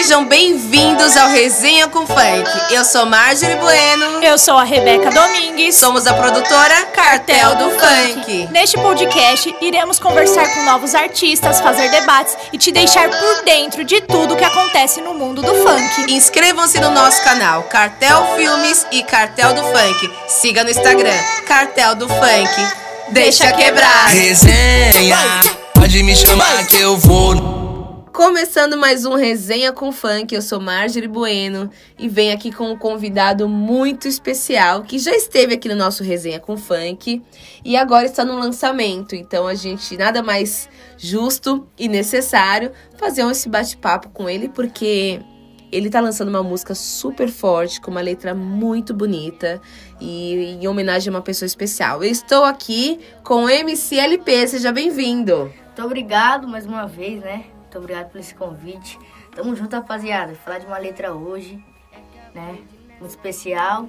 Sejam bem-vindos ao Resenha com Funk. Eu sou Marjorie Bueno. Eu sou a Rebeca Domingues. Somos a produtora Cartel do Funk. Neste podcast, iremos conversar com novos artistas, fazer debates e te deixar por dentro de tudo que acontece no mundo do funk. Inscrevam-se no nosso canal Cartel Filmes e Cartel do Funk. Siga no Instagram Cartel do Funk. Deixa quebrar. Resenha, pode me chamar que eu vou. Começando mais um Resenha com Funk, eu sou Marjorie Bueno e venho aqui com um convidado muito especial que já esteve aqui no nosso Resenha com Funk e agora está no lançamento. Então a gente nada mais justo e necessário fazer esse bate-papo com ele porque ele tá lançando uma música super forte, com uma letra muito bonita e em homenagem a uma pessoa especial. Eu estou aqui com o MCLP, seja bem-vindo. Muito obrigado mais uma vez, né? Muito obrigado por esse convite. Tamo junto, rapaziada. Falar de uma letra hoje, né? Muito especial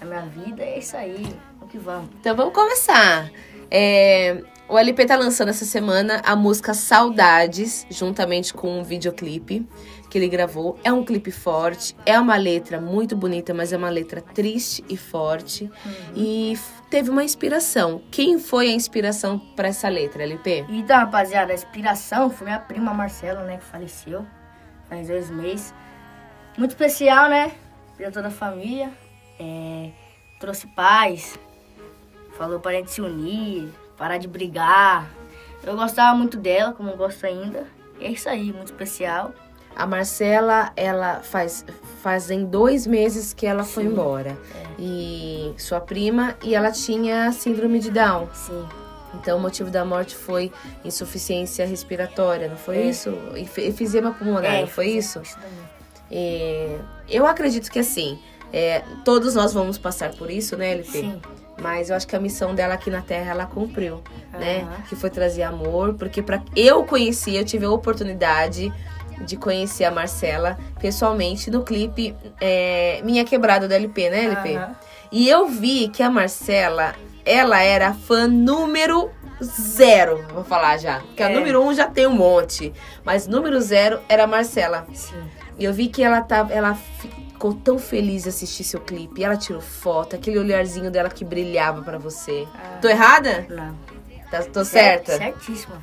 na minha vida. É isso aí. Vamos que vamos. Então vamos começar. É, o LP tá lançando essa semana a música Saudades, juntamente com um videoclipe que ele gravou. É um clipe forte, é uma letra muito bonita, mas é uma letra triste e forte. Uhum. E teve uma inspiração. Quem foi a inspiração para essa letra, LP? Então, rapaziada, a inspiração foi minha prima Marcela, né, que faleceu faz dois meses. Muito especial, né? Pra toda a família. É, trouxe paz. Falou para a gente se unir, parar de brigar. Eu gostava muito dela, como gosto ainda. E é isso aí, muito especial. A Marcela, ela faz fazem dois meses que ela Sim, foi embora. É. E sua prima, e ela tinha síndrome de Down. Sim. Então o motivo da morte foi insuficiência respiratória, não foi é. isso? Efizema pulmonar, é, não foi isso? e, eu acredito que assim, é, todos nós vamos passar por isso, né, LP? Sim. Mas eu acho que a missão dela aqui na Terra ela cumpriu, uhum. né? Que foi trazer amor, porque para eu conheci, eu tive a oportunidade de conhecer a Marcela pessoalmente no clipe é, Minha Quebrada do LP, né, LP? Uhum. E eu vi que a Marcela, ela era fã número zero, vou falar já. Porque é. a número um já tem um monte. Mas número zero era a Marcela. Sim. E eu vi que ela tava. Ela ficou tão feliz de assistir seu clipe. Ela tirou foto, aquele olharzinho dela que brilhava para você. Ah, tô errada? Não. Tá, tô certa? Certíssima.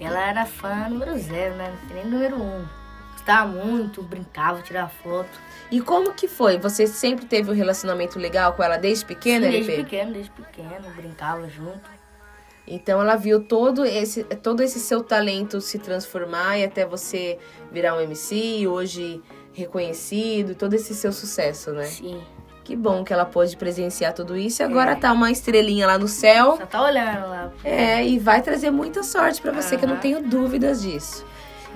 Ela era fã número zero, né? Nem número um. Gostava muito, brincava, tirava foto. E como que foi? Você sempre teve um relacionamento legal com ela desde pequena, Desde pequeno, desde pequeno, brincava junto. Então ela viu todo esse, todo esse seu talento se transformar e até você virar um MC, hoje reconhecido, todo esse seu sucesso, né? Sim. Que bom que ela pôde presenciar tudo isso. E agora é. tá uma estrelinha lá no céu. Só tá olhando lá. É, e vai trazer muita sorte para você, uhum. que eu não tenho dúvidas disso.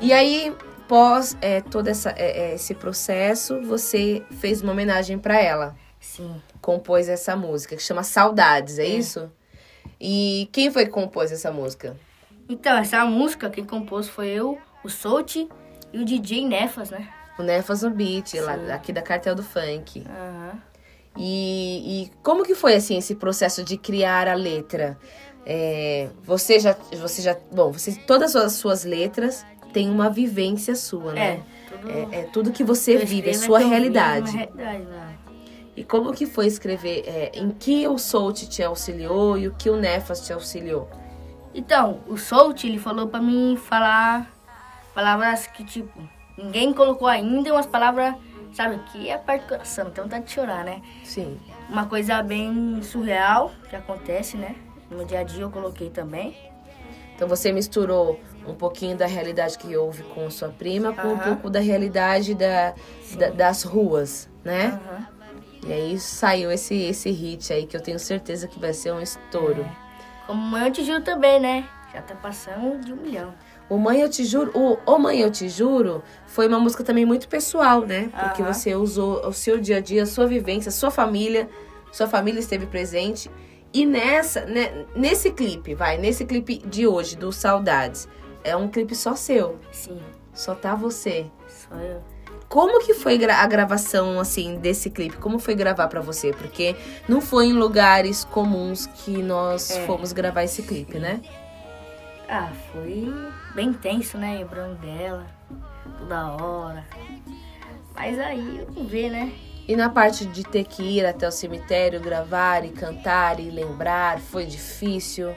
E aí, pós é, todo essa, é, é, esse processo, você fez uma homenagem para ela. Sim. Compôs essa música, que chama Saudades, é, é, isso? E quem foi que compôs essa música? Então, essa música quem compôs foi eu, o Solt e o DJ Nefas, né? O Nefas no beat, lá, aqui da Cartel do Funk. Aham. Uhum. E, e como que foi assim esse processo de criar a letra? É, você já, você já, bom, você todas as suas letras têm uma vivência sua, né? É, tudo, é, é tudo que você vive, é sua realidade. realidade? E como que foi escrever? É, em que o Soult te auxiliou e o que o Nefas te auxiliou? Então, o Soult, ele falou para mim falar palavras que, tipo, ninguém colocou ainda, umas palavras Sabe, que é a parte do coração, tem vontade de chorar, né? Sim. Uma coisa bem surreal que acontece, né? No dia a dia eu coloquei também. Então você misturou um pouquinho da realidade que houve com sua prima com uh -huh. um pouco da realidade da, da das ruas, né? Uh -huh. E aí saiu esse, esse hit aí que eu tenho certeza que vai ser um estouro. É. Como Te Juro também, né? Já tá passando de um milhão. O Mãe Eu Te Juro, o, o Mãe Eu Te Juro foi uma música também muito pessoal, né? Porque você usou o seu dia a dia, a sua vivência, a sua família, sua família esteve presente. E nessa, né, nesse clipe, vai, nesse clipe de hoje, do Saudades, é um clipe só seu. Sim. Só tá você. Só eu. Como que foi a gravação, assim, desse clipe? Como foi gravar para você? Porque não foi em lugares comuns que nós é. fomos gravar esse clipe, né? Ah, foi bem tenso, né? Lembrando dela. toda hora. Mas aí, vamos ver, né? E na parte de ter que ir até o cemitério, gravar e cantar e lembrar, foi difícil?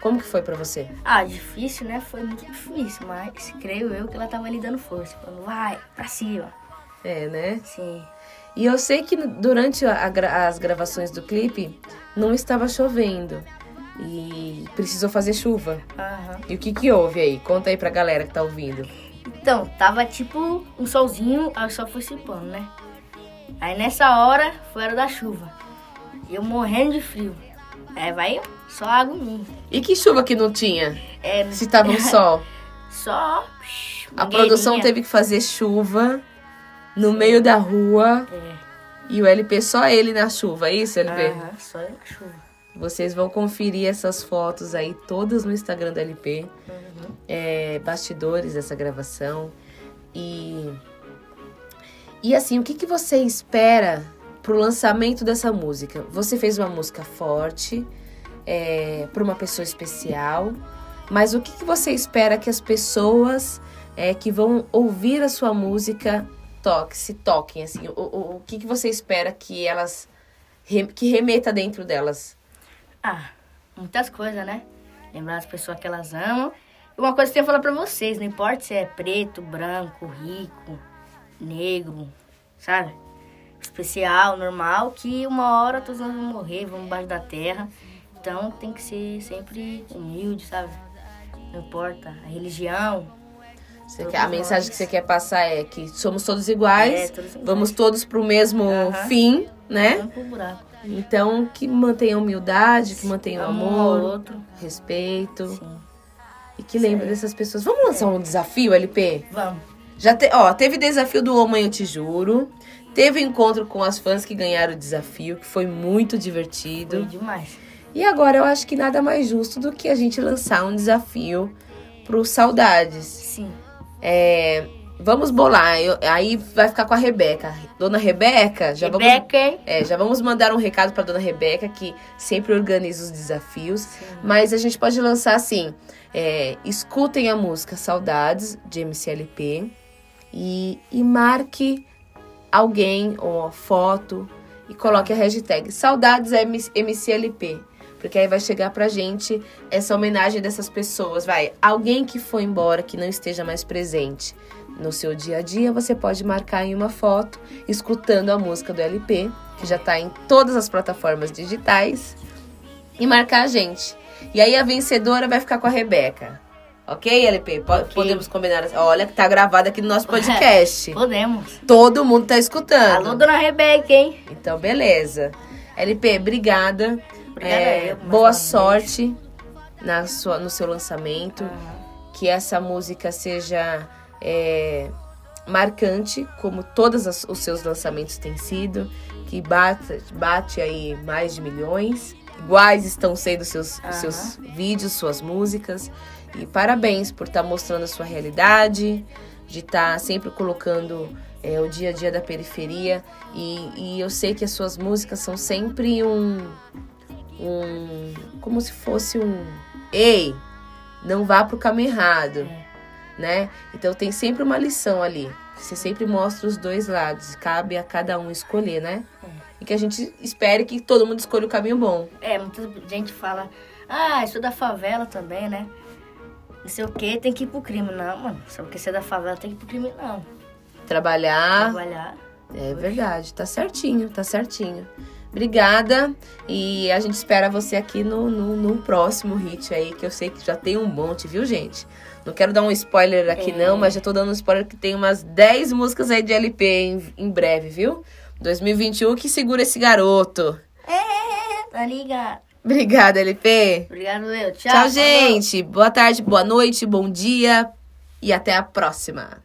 Como que foi pra você? Ah, difícil, né? Foi muito difícil, mas creio eu que ela tava ali dando força. Falando, vai, pra cima. É, né? Sim. E eu sei que durante a as gravações do clipe não estava chovendo e precisou fazer chuva. Aham. E o que que houve aí? Conta aí pra galera que tá ouvindo. Então, tava tipo um solzinho, aí o sol foi se pondo, né? Aí nessa hora foi hora da chuva. E eu morrendo de frio. Aí vai só água. E que chuva que não tinha? É, Se tava um sol. só. A produção teve que fazer chuva no meio da rua É. e o LP só ele na chuva, é isso, LP? Aham, só na chuva. Vocês vão conferir essas fotos aí todas no Instagram do LP. É, bastidores dessa gravação. E. E assim, o que, que você espera pro lançamento dessa música? Você fez uma música forte, é, para uma pessoa especial, mas o que, que você espera que as pessoas é, que vão ouvir a sua música toque, se toquem? Assim, o, o, o que, que você espera que elas. que remeta dentro delas? Ah, muitas coisas, né? Lembrar as pessoas que elas amam. E uma coisa que eu tenho falar pra vocês, não importa se é preto, branco, rico, negro, sabe? Especial, normal, que uma hora todos nós vamos morrer, vamos embaixo da terra. Então tem que ser sempre humilde, sabe? Não importa a religião. Você quer- a mensagem que você quer passar é que somos todos iguais, É, todos iguais. vamos todos pro mesmo fim, né? Vamos pro buraco. Então, que mantenha a humildade, que mantenha o Amor amor, respeito Sim. e que lembre dessas pessoas. Vamos lançar um desafio, LP? Vamos. Já te, ó, teve desafio do Mãe Eu Te Juro, teve encontro com as fãs que ganharam o desafio, que foi muito Foi divertido. demais. E agora eu acho que nada mais justo do que a gente lançar um desafio pro Saudades. Sim. É, vamos bolar. Eu- aí vai ficar com a Rebeca. Dona Rebeca, já vamos. Rebeca, hein? É, já vamos mandar um recado pra Dona Rebeca, que sempre organiza os desafios. Mas a gente pode lançar assim: é, escutem a música Saudades, de MCLP, e, e marque alguém ou a foto e coloque a hashtag Saudades MCLP. Porque aí vai chegar pra gente essa homenagem dessas pessoas. Vai, alguém que foi embora, que não esteja mais presente no seu dia a dia, você pode marcar em uma foto, escutando a música do LP, que já tá em todas as plataformas digitais, e marcar a gente. E aí a vencedora vai ficar com a Rebeca. Ok, LP? Po- Ok. Podemos combinar. assim. Olha que tá gravado aqui no nosso podcast. Podemos. Todo mundo tá escutando. Alô, dona Rebeca, hein? Então, beleza. LP, obrigada. Obrigada É, eu, mais boa sorte na sua, no seu lançamento. Que essa música seja é, marcante, como todos os seus lançamentos têm sido. Que bate, bate aí mais de milhões. Iguais estão sendo seus, os seus vídeos, suas músicas. E parabéns por estar mostrando a sua realidade, de estar sempre colocando é, o dia a dia da periferia. E, e eu sei que as suas músicas são sempre um. Um como se fosse um. Ei, não vá pro caminho errado, né? Então tem sempre uma lição ali. Você sempre mostra os dois lados. Cabe a cada um escolher, né? E que a gente espere que todo mundo escolha o caminho bom. É, muita gente fala, ah, eu sou da favela também, né? Não sei o que, tem que ir pro crime. Não, mano, só porque você é da favela tem que ir pro crime, não. Trabalhar. Trabalhar. É verdade, tá certinho, tá certinho. Obrigada e a gente espera você aqui no, no, no próximo hit aí, que eu sei que já tem um monte, viu, gente? Não quero dar um spoiler aqui É. não, mas já tô dando um spoiler que tem umas 10 músicas aí de LP em, em breve, viu? 2021 que segura esse garoto. É, tá ligado. Obrigada, LP. Obrigado, eu. Tchau. Tchau, gente. Boa tarde, boa noite, bom dia e até a próxima.